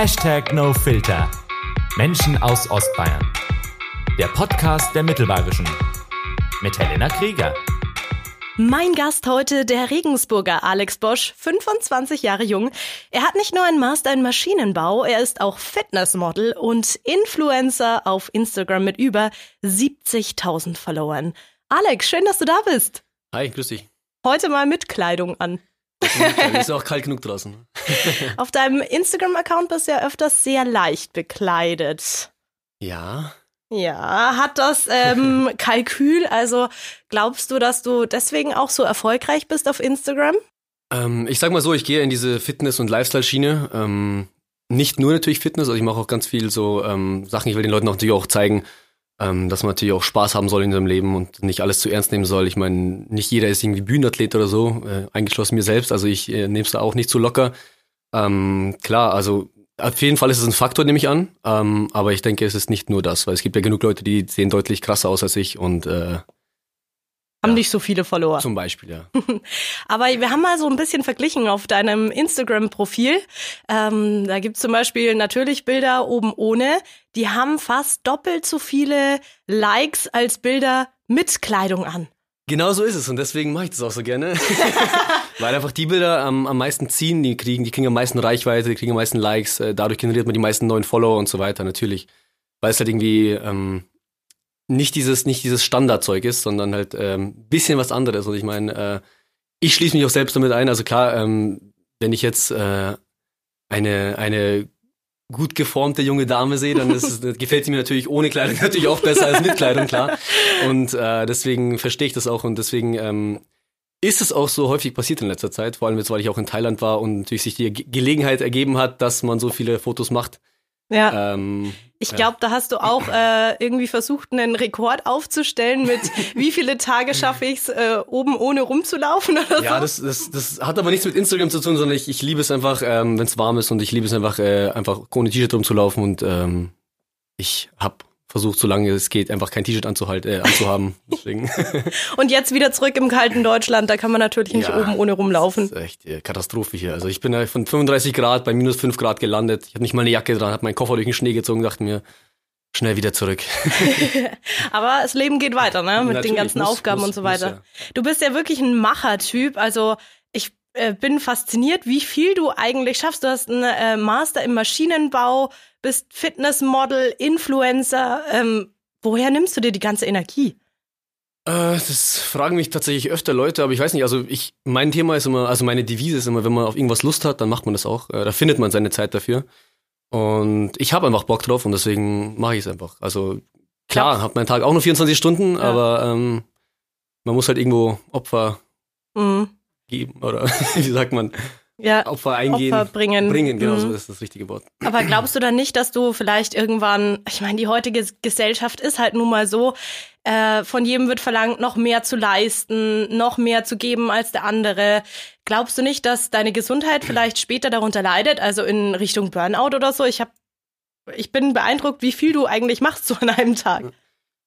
Hashtag NoFilter. Menschen aus Ostbayern. Der Podcast der Mittelbayerischen. Mit Helena Krieger. Mein Gast heute, der Regensburger Alex Bosch, 25 Jahre jung. Er hat nicht nur einen Master in Maschinenbau, er ist auch Fitnessmodel und Influencer auf Instagram mit über 70.000 Followern. Alex, schön, dass du da bist. Hi, grüß dich. Heute mal mit Kleidung an. Ist ja auch kalt genug draußen. Auf deinem Instagram-Account bist du ja öfters sehr leicht bekleidet. Ja. Ja, hat das ähm, Kalkül? Also glaubst du, dass du deswegen auch so erfolgreich bist auf Instagram? Ähm, ich sag mal so, ich gehe in diese Fitness- und Lifestyle-Schiene. Ähm, nicht nur natürlich Fitness, also ich mache auch ganz viel so ähm, Sachen. Ich will den Leuten auch natürlich auch zeigen, ähm, dass man natürlich auch Spaß haben soll in seinem Leben und nicht alles zu ernst nehmen soll. Ich meine, nicht jeder ist irgendwie Bühnenathlet oder so, äh, eingeschlossen mir selbst. Also ich äh, nehme es da auch nicht so locker. Ähm, klar, also auf jeden Fall ist es ein Faktor, nehme ich an. Ähm, aber ich denke, es ist nicht nur das, weil es gibt ja genug Leute, die sehen deutlich krasser aus als ich und äh, Haben Ja. nicht so viele Follower. zum Beispiel, ja. Aber wir haben mal so ein bisschen verglichen auf deinem Instagram-Profil. Ähm, da gibt's zum Beispiel natürlich Bilder oben ohne. Die haben fast doppelt so viele Likes als Bilder mit Kleidung an. Genau so ist es und deswegen mache ich das auch so gerne. Weil einfach die Bilder am, am meisten ziehen, die kriegen, die kriegen am meisten Reichweite, die kriegen am meisten Likes, äh, dadurch generiert man die meisten neuen Follower und so weiter, natürlich. Weil es halt irgendwie ähm, nicht dieses, nicht dieses Standardzeug ist, sondern halt ähm, bisschen was anderes. Und ich meine, äh, ich schließe mich auch selbst damit ein. Also klar, ähm, wenn ich jetzt äh, eine, eine gut geformte junge Dame sehe, dann ist es, gefällt sie mir natürlich ohne Kleidung natürlich auch besser als mit Kleidung, klar. Und äh, deswegen verstehe ich das auch und deswegen ähm, ist es auch so häufig passiert in letzter Zeit, vor allem jetzt, weil ich auch in Thailand war und natürlich sich die Ge Gelegenheit ergeben hat, dass man so viele Fotos macht. Ja. Ähm, Ich ja. glaube, da hast du auch äh, irgendwie versucht, einen Rekord aufzustellen mit wie viele Tage schaffe ich es, äh, oben ohne rumzulaufen oder Ja, so. das, das, das hat aber nichts mit Instagram zu tun, sondern ich, ich liebe es einfach, ähm, wenn es warm ist und ich liebe es einfach, äh, einfach ohne T-Shirt rumzulaufen und ähm, ich habe versucht, solange es geht, einfach kein T-Shirt anzuhalten, äh, anzuhaben. Deswegen. Und jetzt wieder zurück im kalten Deutschland, da kann man natürlich nicht Ja, oben ohne rumlaufen. Das ist echt äh, Katastrophe hier. Also ich bin ja von 35 Grad bei minus 5 Grad gelandet. Ich habe nicht mal eine Jacke dran, habe meinen Koffer durch den Schnee gezogen, dachte mir, schnell wieder zurück. Aber das Leben geht weiter, ne? Mit den Natürlich, ganzen muss- Aufgaben muss- und so muss, weiter. ja. Du bist ja wirklich ein Machertyp. Also äh, bin fasziniert, wie viel du eigentlich schaffst. Du hast einen äh, Master im Maschinenbau, bist Fitnessmodel, Influencer. Ähm, woher nimmst du dir die ganze Energie? Äh, das fragen mich tatsächlich öfter Leute, aber ich weiß nicht, also ich, mein Thema ist immer, also meine Devise ist immer, wenn man auf irgendwas Lust hat, dann macht man das auch. Äh, da findet man seine Zeit dafür. Und ich habe einfach Bock drauf und deswegen mache ich es einfach. Also klar, habe meinen Tag auch nur 24 Stunden, Ja. aber ähm, man muss halt irgendwo Opfer Mhm. Geben oder wie sagt man, Ja, Opfer eingehen. Opfer bringen. Bringen, genau, Mhm. so ist das richtige Wort. Aber glaubst du dann nicht, dass du vielleicht irgendwann, ich meine, die heutige Gesellschaft ist halt nun mal so, äh, von jedem wird verlangt, noch mehr zu leisten, noch mehr zu geben als der andere. Glaubst du nicht, dass deine Gesundheit vielleicht später darunter leidet, also in Richtung Burnout oder so? Ich hab, ich bin beeindruckt, wie viel du eigentlich machst so an einem Tag.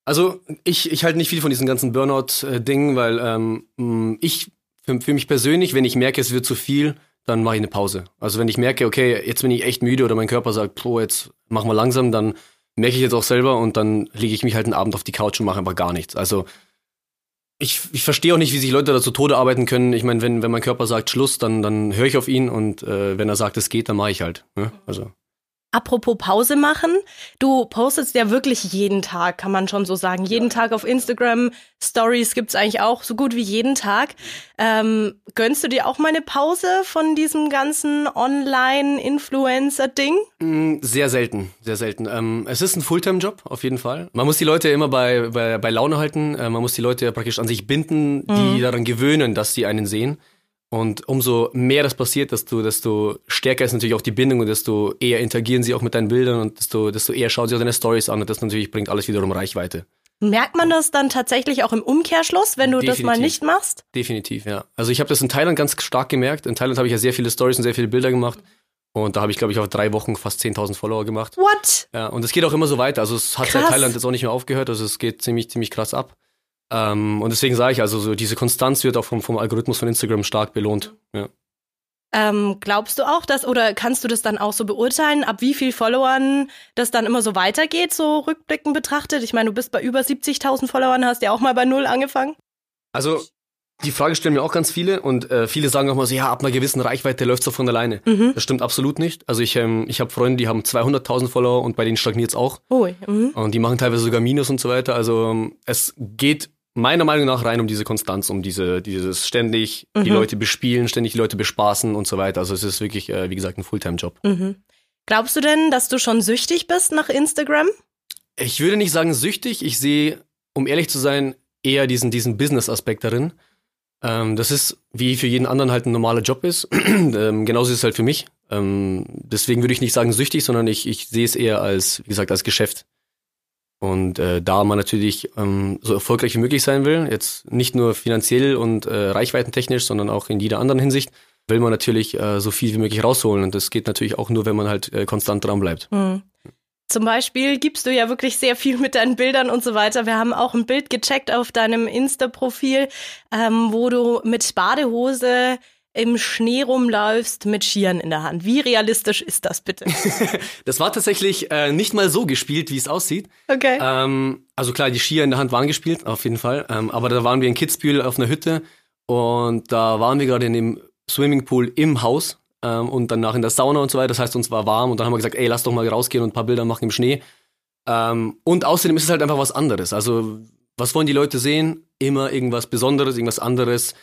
Also ich, ich halte nicht viel von diesen ganzen Burnout-Dingen, weil ähm, ich für, mich persönlich, wenn ich merke, es wird zu viel, dann mache ich eine Pause. Also wenn ich merke, okay, jetzt bin ich echt müde oder mein Körper sagt, pro, jetzt machen wir langsam, dann merke ich jetzt auch selber und dann lege ich mich halt einen Abend auf die Couch und mache einfach gar nichts. Also ich, ich verstehe auch nicht, wie sich Leute da zu Tode arbeiten können. Ich meine, wenn, wenn mein Körper sagt Schluss, dann, dann höre ich auf ihn und äh, wenn er sagt, es geht, dann mache ich halt. Ne? Also Apropos Pause machen, du postest ja wirklich jeden Tag, kann man schon so sagen. Jeden Tag auf Instagram, Stories gibt's eigentlich auch so gut wie jeden Tag. Ähm, gönnst du dir auch mal eine Pause von diesem ganzen Online-Influencer-Ding? Mm, Sehr selten, sehr selten. Ähm, es ist ein Fulltime-Job, auf jeden Fall. Man muss die Leute immer bei, bei, bei Laune halten. Äh, man muss die Leute praktisch an sich binden, die daran gewöhnen, dass sie einen sehen. Und umso mehr das passiert, desto, desto stärker ist natürlich auch die Bindung und desto eher interagieren sie auch mit deinen Bildern und desto, desto eher schauen sie auch deine Stories an und das natürlich bringt alles wiederum Reichweite. Merkt man das dann tatsächlich auch im Umkehrschluss, wenn du das mal Definitiv. nicht machst? Definitiv, ja. Also ich habe das in Thailand ganz stark gemerkt. In Thailand habe ich ja sehr viele Stories und sehr viele Bilder gemacht. Und da habe ich, glaube ich, auf drei Wochen fast 10.000 Follower gemacht. What? Ja, und es geht auch immer so weiter. Also es hat seit Krass. Thailand jetzt auch nicht mehr aufgehört. Also es geht ziemlich, ziemlich krass ab. Ähm, und deswegen sage ich, also so diese Konstanz wird auch vom, vom Algorithmus von Instagram stark belohnt. Ja. Ähm, glaubst du auch, dass, oder kannst du das dann auch so beurteilen, ab wie viel Followern das dann immer so weitergeht, so rückblickend betrachtet? Ich meine, du bist bei über 70.000 Followern, hast ja auch mal bei Null angefangen. Also, die Frage stellen mir auch ganz viele und äh, viele sagen auch mal so, ja, ab einer gewissen Reichweite läuft's doch von alleine. Mhm. Das stimmt absolut nicht. Also ich, ähm, ich habe Freunde, die haben 200.000 Follower und bei denen stagniert's auch. Ui. Mhm. Und die machen teilweise sogar Minus und so weiter. Also ähm, es geht meiner Meinung nach rein um diese Konstanz, um diese, dieses ständig die Mhm. Leute bespielen, ständig die Leute bespaßen und so weiter. Also es ist wirklich, äh, wie gesagt, ein Fulltime-Job. Mhm. Glaubst du denn, dass du schon süchtig bist nach Instagram? Ich würde nicht sagen süchtig. Ich sehe, um ehrlich zu sein, eher diesen, diesen Business-Aspekt darin. Ähm, das ist, wie für jeden anderen halt ein normaler Job ist. ähm, genauso ist es halt für mich. Ähm, deswegen würde ich nicht sagen süchtig, sondern ich, ich sehe es eher als, wie gesagt, als Geschäft. Und äh, da man natürlich ähm, so erfolgreich wie möglich sein will, jetzt nicht nur finanziell und äh, reichweitentechnisch, sondern auch in jeder anderen Hinsicht, will man natürlich äh, so viel wie möglich rausholen. Und das geht natürlich auch nur, wenn man halt äh, konstant dran bleibt. Mhm. Zum Beispiel gibst du ja wirklich sehr viel mit deinen Bildern und so weiter. Wir haben auch ein Bild gecheckt auf deinem Insta-Profil, ähm, wo du mit Badehose im Schnee rumläufst mit Skiern in der Hand. Wie realistisch ist das bitte? Das war tatsächlich äh, nicht mal so gespielt, wie es aussieht. Okay. Ähm, also klar, die Skier in der Hand waren gespielt, auf jeden Fall. Ähm, aber da waren wir in Kitzbühel auf einer Hütte und da waren wir gerade in dem Swimmingpool im Haus ähm, und danach in der Sauna und so weiter. Das heißt, uns war warm und dann haben wir gesagt, ey, lass doch mal rausgehen und ein paar Bilder machen im Schnee. Ähm, und außerdem ist es halt einfach was anderes. Also, was wollen die Leute sehen? Immer irgendwas Besonderes, irgendwas anderes.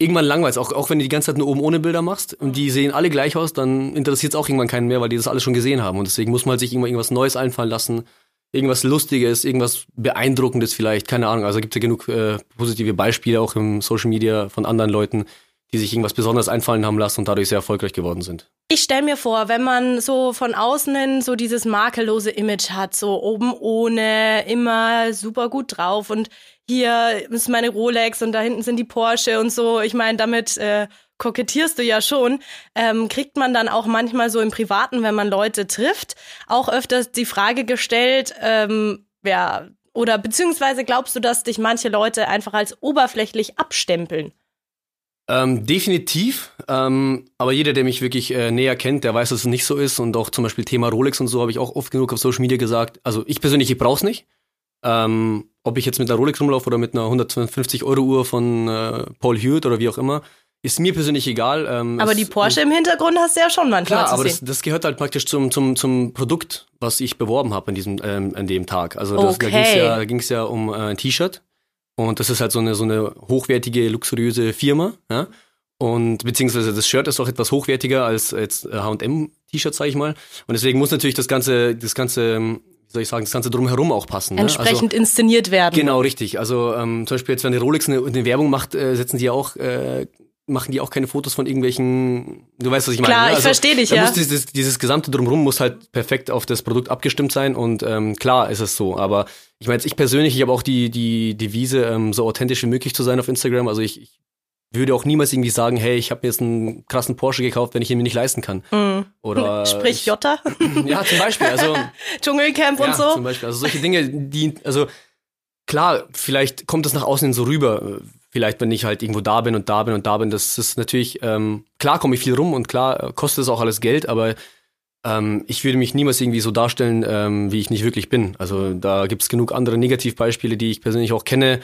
Irgendwann langweilt auch, auch wenn du die ganze Zeit nur oben ohne Bilder machst und die sehen alle gleich aus, dann interessiert es auch irgendwann keinen mehr, weil die das alles schon gesehen haben. Und deswegen muss man halt sich irgendwann irgendwas Neues einfallen lassen, irgendwas Lustiges, irgendwas Beeindruckendes vielleicht, keine Ahnung. Also gibt ja genug äh, positive Beispiele auch im Social Media von anderen Leuten, die sich irgendwas Besonderes einfallen haben lassen und dadurch sehr erfolgreich geworden sind. Ich stell mir vor, wenn man so von außen hin so dieses makellose Image hat, so oben ohne, immer super gut drauf und hier ist meine Rolex und da hinten sind die Porsche und so. Ich meine, damit äh, kokettierst du ja schon. Ähm, kriegt man dann auch manchmal so im Privaten, wenn man Leute trifft, auch öfters die Frage gestellt, ähm, ja, oder beziehungsweise glaubst du, dass dich manche Leute einfach als oberflächlich abstempeln? Ähm, definitiv, ähm, aber jeder, der mich wirklich äh, näher kennt, der weiß, dass es nicht so ist und auch zum Beispiel Thema Rolex und so habe ich auch oft genug auf Social Media gesagt. Also ich persönlich, ich brauch's nicht. Ähm, ob ich jetzt mit einer Rolex rumlaufe oder mit einer 150 Euro Uhr von äh, Paul Hewitt oder wie auch immer, ist mir persönlich egal. Ähm, Aber es- die Porsche im Hintergrund hast du ja schon manchmal Klar, zu aber sehen. das, das gehört halt praktisch zum, zum, zum Produkt, was ich beworben habe an diesem ähm, an dem Tag. Also das, da Okay. ging's ja, da ging's ja um äh, ein T-Shirt und das ist halt so eine so eine hochwertige, luxuriöse Firma, ja. Und beziehungsweise das Shirt ist auch etwas hochwertiger als jetzt H&M T-Shirt, sag ich mal. Und deswegen muss natürlich das ganze, das ganze, ähm, wie soll ich sagen, das ganze drumherum auch passen. ne? Entsprechend inszeniert werden. Genau, richtig. Also ähm, zum Beispiel jetzt, wenn die Rolex eine, eine Werbung macht, äh, setzen die ja auch, äh, machen die auch keine Fotos von irgendwelchen, du weißt, was ich meine. Klar, ne? ich versteh dich, ja. Dieses, dieses gesamte Drumherum muss halt perfekt auf das Produkt abgestimmt sein und ähm, klar ist es so. Aber ich meine, jetzt ich persönlich, ich habe auch die, die Devise, ähm, so authentisch wie möglich zu sein auf Instagram. Also ich, ich würde auch niemals irgendwie sagen, hey, ich habe mir jetzt einen krassen Porsche gekauft, wenn ich ihn mir nicht leisten kann. Mhm. Oder Sprich ich, Jota, Ja, zum Beispiel. Also Dschungelcamp ja, und so. Zum Beispiel. Also solche Dinge, die, also klar, vielleicht kommt das nach außen hin so rüber. Vielleicht, wenn ich halt irgendwo da bin und da bin und da bin, das ist natürlich, ähm, klar komme ich viel rum und klar äh, kostet es auch alles Geld, aber ähm, ich würde mich niemals irgendwie so darstellen, ähm, wie ich nicht wirklich bin. Also da gibt es genug andere Negativbeispiele, die ich persönlich auch kenne,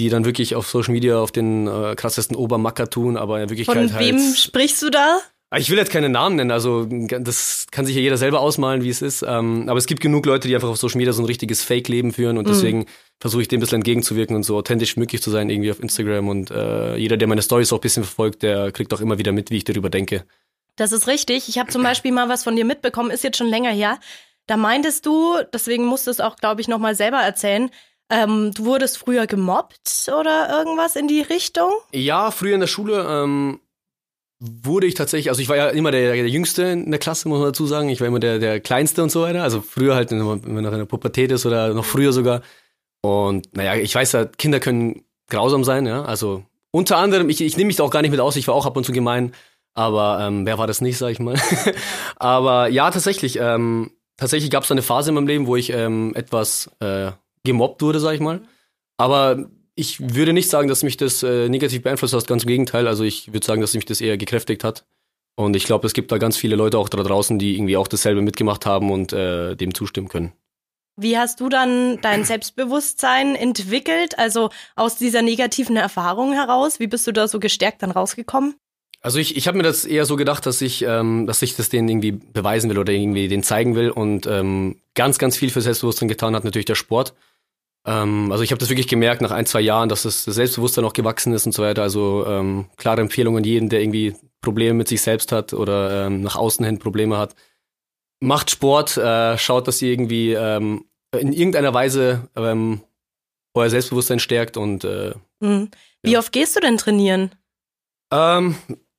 die dann wirklich auf Social Media auf den äh, krassesten Obermacker tun, aber in Wirklichkeit Von halt. wem sprichst du da? Ah, Ich will jetzt keine Namen nennen, also das kann sich ja jeder selber ausmalen, wie es ist. Ähm, aber es gibt genug Leute, die einfach auf Social Media so ein richtiges Fake-Leben führen und deswegen versuche ich dem ein bisschen entgegenzuwirken und so authentisch möglich zu sein irgendwie auf Instagram. Und äh, jeder, der meine Stories auch ein bisschen verfolgt, der kriegt auch immer wieder mit, wie ich darüber denke. Das ist richtig. Ich habe zum Beispiel mal was von dir mitbekommen, ist jetzt schon länger her. Da meintest du, deswegen musst du es auch, glaube ich, nochmal selber erzählen, ähm, du wurdest früher gemobbt oder irgendwas in die Richtung? Ja, früher in der Schule ähm, wurde ich tatsächlich, also ich war ja immer der, der Jüngste in der Klasse, muss man dazu sagen. Ich war immer der, der Kleinste und so weiter. Also früher halt, wenn man noch in der Pubertät ist oder noch früher sogar. Und naja, ich weiß ja, Kinder können grausam sein, ja. Also unter anderem, ich, ich nehme mich da auch gar nicht mit aus, ich war auch ab und zu gemein, aber ähm, wer war das nicht, sag ich mal. aber ja, tatsächlich, ähm, tatsächlich gab es eine Phase in meinem Leben, wo ich ähm, etwas äh, gemobbt wurde, sag ich mal. Aber ich würde nicht sagen, dass mich das äh, negativ beeinflusst hat, ganz im Gegenteil. Also ich würde sagen, dass mich das eher gekräftigt hat. Und ich glaube, es gibt da ganz viele Leute auch da draußen, die irgendwie auch dasselbe mitgemacht haben und äh, dem zustimmen können. Wie hast du dann dein Selbstbewusstsein entwickelt? Also aus dieser negativen Erfahrung heraus? Wie bist du da so gestärkt dann rausgekommen? Also ich, ich habe mir das eher so gedacht, dass ich, ähm, dass ich das denen irgendwie beweisen will oder irgendwie denen zeigen will und ähm, ganz, ganz viel für Selbstbewusstsein getan hat natürlich der Sport. Ähm, also ich habe das wirklich gemerkt nach ein, zwei Jahren, dass das Selbstbewusstsein auch gewachsen ist und so weiter. Also ähm, klare Empfehlungen jeden, der irgendwie Probleme mit sich selbst hat oder ähm, nach außen hin Probleme hat. Macht Sport, äh, schaut, dass ihr irgendwie ähm, in irgendeiner Weise ähm, euer Selbstbewusstsein stärkt und äh, mhm. Wie ja. oft gehst du denn trainieren? Ähm,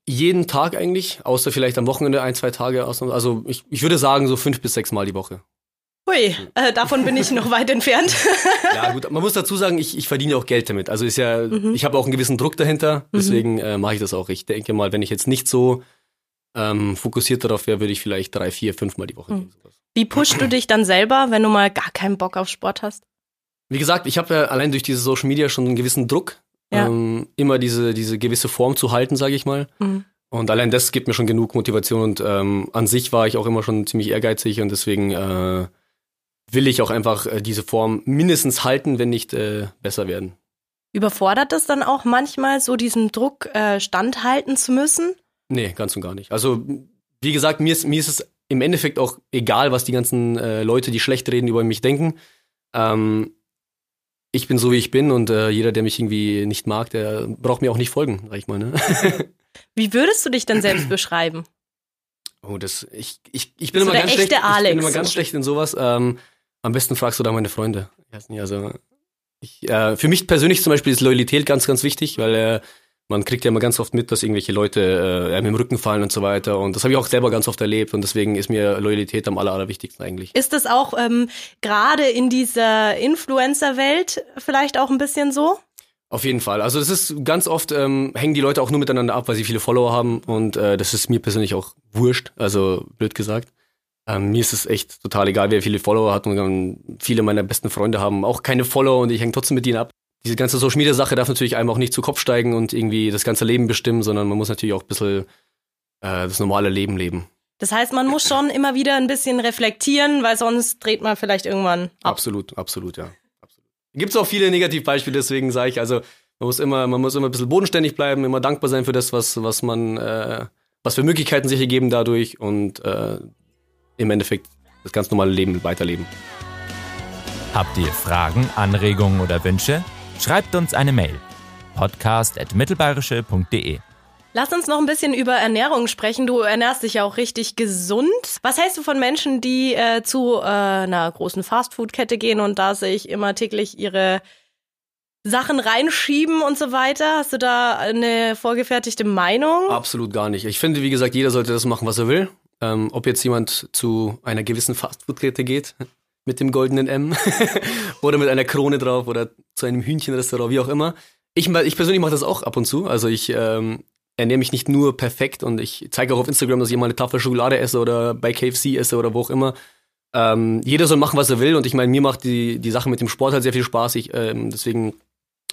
jeden Tag eigentlich, außer vielleicht am Wochenende ein, zwei Tage. Also ich, ich würde sagen so fünf bis sechs Mal die Woche. Hui, äh, davon bin ich noch weit entfernt. ja gut, man muss dazu sagen, ich, ich verdiene auch Geld damit. Also ist ja, mhm. ich habe auch einen gewissen Druck dahinter, mhm. deswegen mhm. äh, mache ich das auch. Ich denke mal, wenn ich jetzt nicht so ähm, fokussiert darauf wäre, würde ich vielleicht drei, vier, fünf Mal die Woche mhm. gehen. Wie pushst du dich dann selber, wenn du mal gar keinen Bock auf Sport hast? Wie gesagt, ich habe ja allein durch diese Social Media schon einen gewissen Druck, ja. ähm, immer diese, diese gewisse Form zu halten, sage ich mal. Mhm. Und allein das gibt mir schon genug Motivation und ähm, an sich war ich auch immer schon ziemlich ehrgeizig und deswegen äh, will ich auch einfach äh, diese Form mindestens halten, wenn nicht äh, besser werden. Überfordert das dann auch manchmal, so diesem Druck äh, standhalten zu müssen? Nee, ganz und gar nicht. Also, wie gesagt, mir ist, mir ist es im Endeffekt auch egal, was die ganzen äh, Leute, die schlecht reden, über mich denken. Ähm, ich bin so, wie ich bin und äh, jeder, der mich irgendwie nicht mag, der braucht mir auch nicht folgen, sag ich mal. Ne? wie würdest du dich denn selbst beschreiben? Oh, das, ich, ich, ich bin so immer ganz schlecht. Alex. Ich bin immer ganz schlecht in sowas. Ähm, am besten fragst du da meine Freunde. Also, ich, äh, für mich persönlich zum Beispiel ist Loyalität ganz, ganz wichtig, weil äh, man kriegt ja immer ganz oft mit, dass irgendwelche Leute äh, einem im Rücken fallen und so weiter. Und das habe ich auch selber ganz oft erlebt und deswegen ist mir Loyalität am aller, allerwichtigsten eigentlich. Ist das auch ähm, gerade in dieser Influencer-Welt vielleicht auch ein bisschen so? Auf jeden Fall. Also es ist ganz oft ähm, hängen die Leute auch nur miteinander ab, weil sie viele Follower haben und äh, das ist mir persönlich auch wurscht, also blöd gesagt. Ähm, mir ist es echt total egal, wer viele Follower hat und ähm, viele meiner besten Freunde haben auch keine Follower und ich hänge trotzdem mit ihnen ab diese ganze Social Media Sache darf natürlich einem auch nicht zu Kopf steigen und irgendwie das ganze Leben bestimmen, sondern man muss natürlich auch ein bisschen äh, das normale Leben leben. Das heißt, man muss schon immer wieder ein bisschen reflektieren, weil sonst dreht man vielleicht irgendwann ab. Absolut, absolut, ja. Gibt es auch viele Negativbeispiele, deswegen sage ich, also man muss immer, man muss immer ein bisschen bodenständig bleiben, immer dankbar sein für das, was, was man, äh, was für Möglichkeiten sich ergeben dadurch und äh, im Endeffekt das ganz normale Leben weiterleben. Habt ihr Fragen, Anregungen oder Wünsche? Schreibt uns eine Mail. podcast.mittelbayerische.de Lass uns noch ein bisschen über Ernährung sprechen. Du ernährst dich ja auch richtig gesund. Was hältst du von Menschen, die äh, zu äh, einer großen Fastfood-Kette gehen und da sich immer täglich ihre Sachen reinschieben und so weiter? Hast du da eine vorgefertigte Meinung? Absolut gar nicht. Ich finde, wie gesagt, jeder sollte das machen, was er will. Ähm, ob jetzt jemand zu einer gewissen Fastfood-Kette geht, mit dem goldenen M oder mit einer Krone drauf oder zu einem Hühnchenrestaurant, wie auch immer. Ich, ich persönlich mache das auch ab und zu. Also ich ähm, ernähre mich nicht nur perfekt und ich zeige auch auf Instagram, dass ich mal eine Tafel Schokolade esse oder bei KFC esse oder wo auch immer. Ähm, jeder soll machen, was er will und ich meine, mir macht die, die Sache mit dem Sport halt sehr viel Spaß. Ich, ähm, deswegen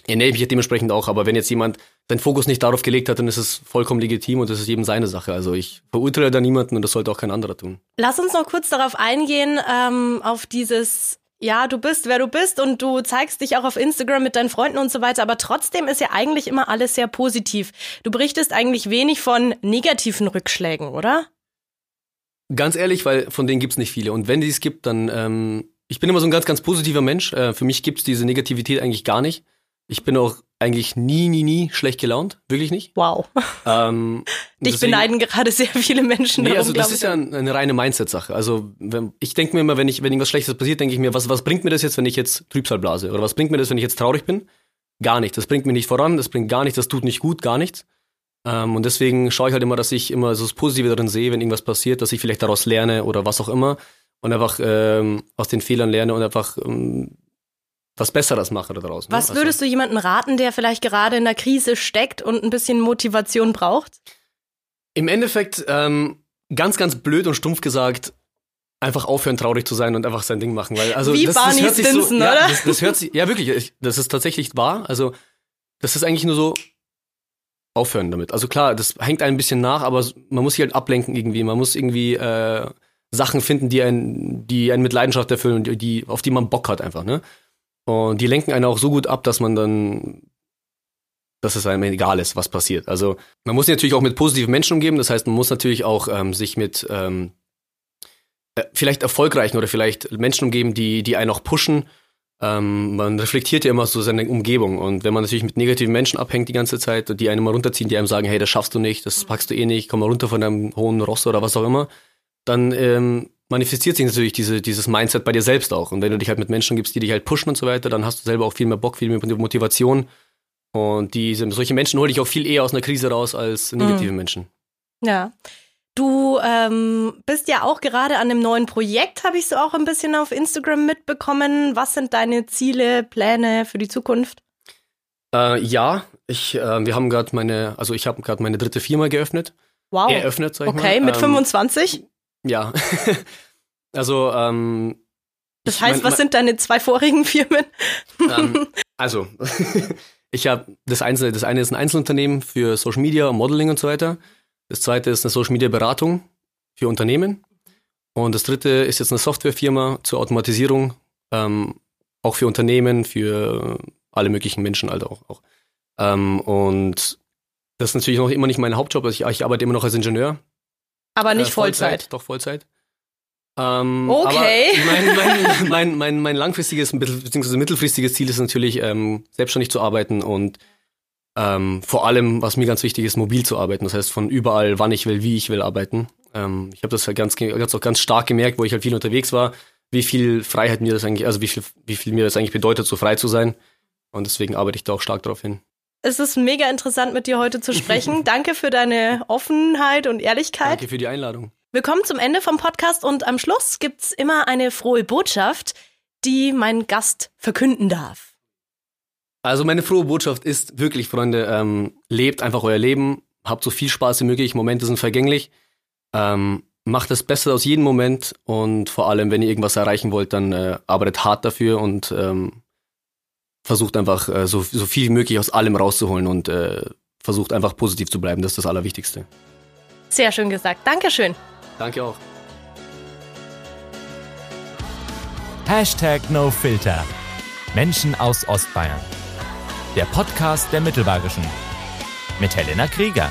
ernähre ich mich dementsprechend auch. Aber wenn jetzt jemand seinen Fokus nicht darauf gelegt hat, dann ist es vollkommen legitim und das ist jedem seine Sache. Also ich verurteile da niemanden und das sollte auch kein anderer tun. Lass uns noch kurz darauf eingehen, ähm, auf dieses ja, du bist, wer du bist und du zeigst dich auch auf Instagram mit deinen Freunden und so weiter, aber trotzdem ist ja eigentlich immer alles sehr positiv. Du berichtest eigentlich wenig von negativen Rückschlägen, oder? Ganz ehrlich, weil von denen gibt's nicht viele. Und wenn die es gibt, dann, ähm, ich bin immer so ein ganz, ganz positiver Mensch. Äh, für mich gibt's diese Negativität eigentlich gar nicht. Ich bin auch eigentlich nie, nie, nie schlecht gelaunt. Wirklich nicht. Wow. Ähm, Dich deswegen, beneiden gerade sehr viele Menschen. Nee, darum, also das ist ja eine reine Mindset-Sache. Also wenn, ich denke mir immer, wenn ich, wenn irgendwas Schlechtes passiert, denke ich mir, was, was bringt mir das jetzt, wenn ich jetzt Trübsal blase? Oder was bringt mir das, wenn ich jetzt traurig bin? Gar nichts. Das bringt mich nicht voran, das bringt gar nichts, das tut nicht gut, gar nichts. Ähm, und deswegen schaue ich halt immer, dass ich immer so das Positive darin sehe, wenn irgendwas passiert, dass ich vielleicht daraus lerne oder was auch immer. Und einfach ähm, aus den Fehlern lerne und einfach ähm, was Besseres mache daraus. Ne? Was also würdest du jemandem raten, der vielleicht gerade in der Krise steckt und ein bisschen Motivation braucht? Im Endeffekt, ähm, ganz, ganz blöd und stumpf gesagt, einfach aufhören, traurig zu sein und einfach sein Ding machen. Weil, also, Wie das, Barney das hört Stinson, sich so, oder? Ja, das, das hört sich, ja wirklich, das ist tatsächlich wahr. Also, das ist eigentlich nur so, aufhören damit. Also klar, das hängt ein bisschen nach, aber man muss sich halt ablenken irgendwie. Man muss irgendwie äh, Sachen finden, die einen, die einen mit Leidenschaft erfüllen und die, auf die man Bock hat einfach, ne? Und die lenken einen auch so gut ab, dass man dann, dass es einem egal ist, was passiert. Also man muss sich natürlich auch mit positiven Menschen umgeben. Das heißt, man muss natürlich auch ähm, sich mit ähm, äh, vielleicht erfolgreichen oder vielleicht Menschen umgeben, die, die einen auch pushen. Ähm, man reflektiert ja immer so seine Umgebung. Und wenn man natürlich mit negativen Menschen abhängt die ganze Zeit die einen mal runterziehen, die einem sagen, hey, das schaffst du nicht, das packst du eh nicht, komm mal runter von deinem hohen Ross oder was auch immer, dann ähm, manifestiert sich natürlich diese, dieses Mindset bei dir selbst auch. Und wenn du dich halt mit Menschen gibst, die dich halt pushen und so weiter, dann hast du selber auch viel mehr Bock, viel mehr Motivation. Und diese, solche Menschen hole ich auch viel eher aus einer Krise raus als negative mhm. Menschen. Ja. Du ähm, bist ja auch gerade an einem neuen Projekt, habe ich so auch ein bisschen auf Instagram mitbekommen. Was sind deine Ziele, Pläne für die Zukunft? Äh, ja, ich, äh, wir haben gerade meine, also ich habe gerade meine dritte Firma geöffnet. Wow. Eröffnet, sag ich okay, mal. Okay, mit ähm, 25? Ja. also, ähm, Das heißt, mein, was sind deine zwei vorigen Firmen? ähm, also, ich habe das, Einzel das eine ist ein Einzelunternehmen für Social Media, Modeling und so weiter. Das zweite ist eine Social Media Beratung für Unternehmen. Und das dritte ist jetzt eine Softwarefirma zur Automatisierung, ähm, auch für Unternehmen, für alle möglichen Menschen halt auch. auch. Ähm, und das ist natürlich noch immer nicht mein Hauptjob. Also ich, ich arbeite immer noch als Ingenieur. Aber nicht äh, Vollzeit. Vollzeit. Doch, Vollzeit. Ähm, okay. mein, mein, mein, mein, mein langfristiges bzw. mittelfristiges Ziel ist natürlich, ähm, selbstständig zu arbeiten und ähm, vor allem, was mir ganz wichtig ist, mobil zu arbeiten. Das heißt, von überall, wann ich will, wie ich will arbeiten. Ähm, ich habe das halt ganz, ganz, auch ganz stark gemerkt, wo ich halt viel unterwegs war, wie viel Freiheit mir das eigentlich, also wie viel, wie viel mir das eigentlich bedeutet, so frei zu sein. Und deswegen arbeite ich da auch stark darauf hin. Es ist mega interessant, mit dir heute zu sprechen. Danke für deine Offenheit und Ehrlichkeit. Danke für die Einladung. Wir kommen zum Ende vom Podcast und am Schluss gibt's immer eine frohe Botschaft, die mein Gast verkünden darf. Also meine frohe Botschaft ist wirklich, Freunde, ähm, lebt einfach euer Leben, habt so viel Spaß wie möglich, Momente sind vergänglich. Ähm, macht das Beste aus jedem Moment und vor allem, wenn ihr irgendwas erreichen wollt, dann äh, arbeitet hart dafür und ähm, versucht einfach äh, so, so viel wie möglich aus allem rauszuholen und äh, versucht einfach positiv zu bleiben. Das ist das Allerwichtigste. Sehr schön gesagt. Dankeschön. Danke auch. Hashtag NoFilter. Menschen aus Ostbayern. Der Podcast der Mittelbayerischen. Mit Helena Krieger.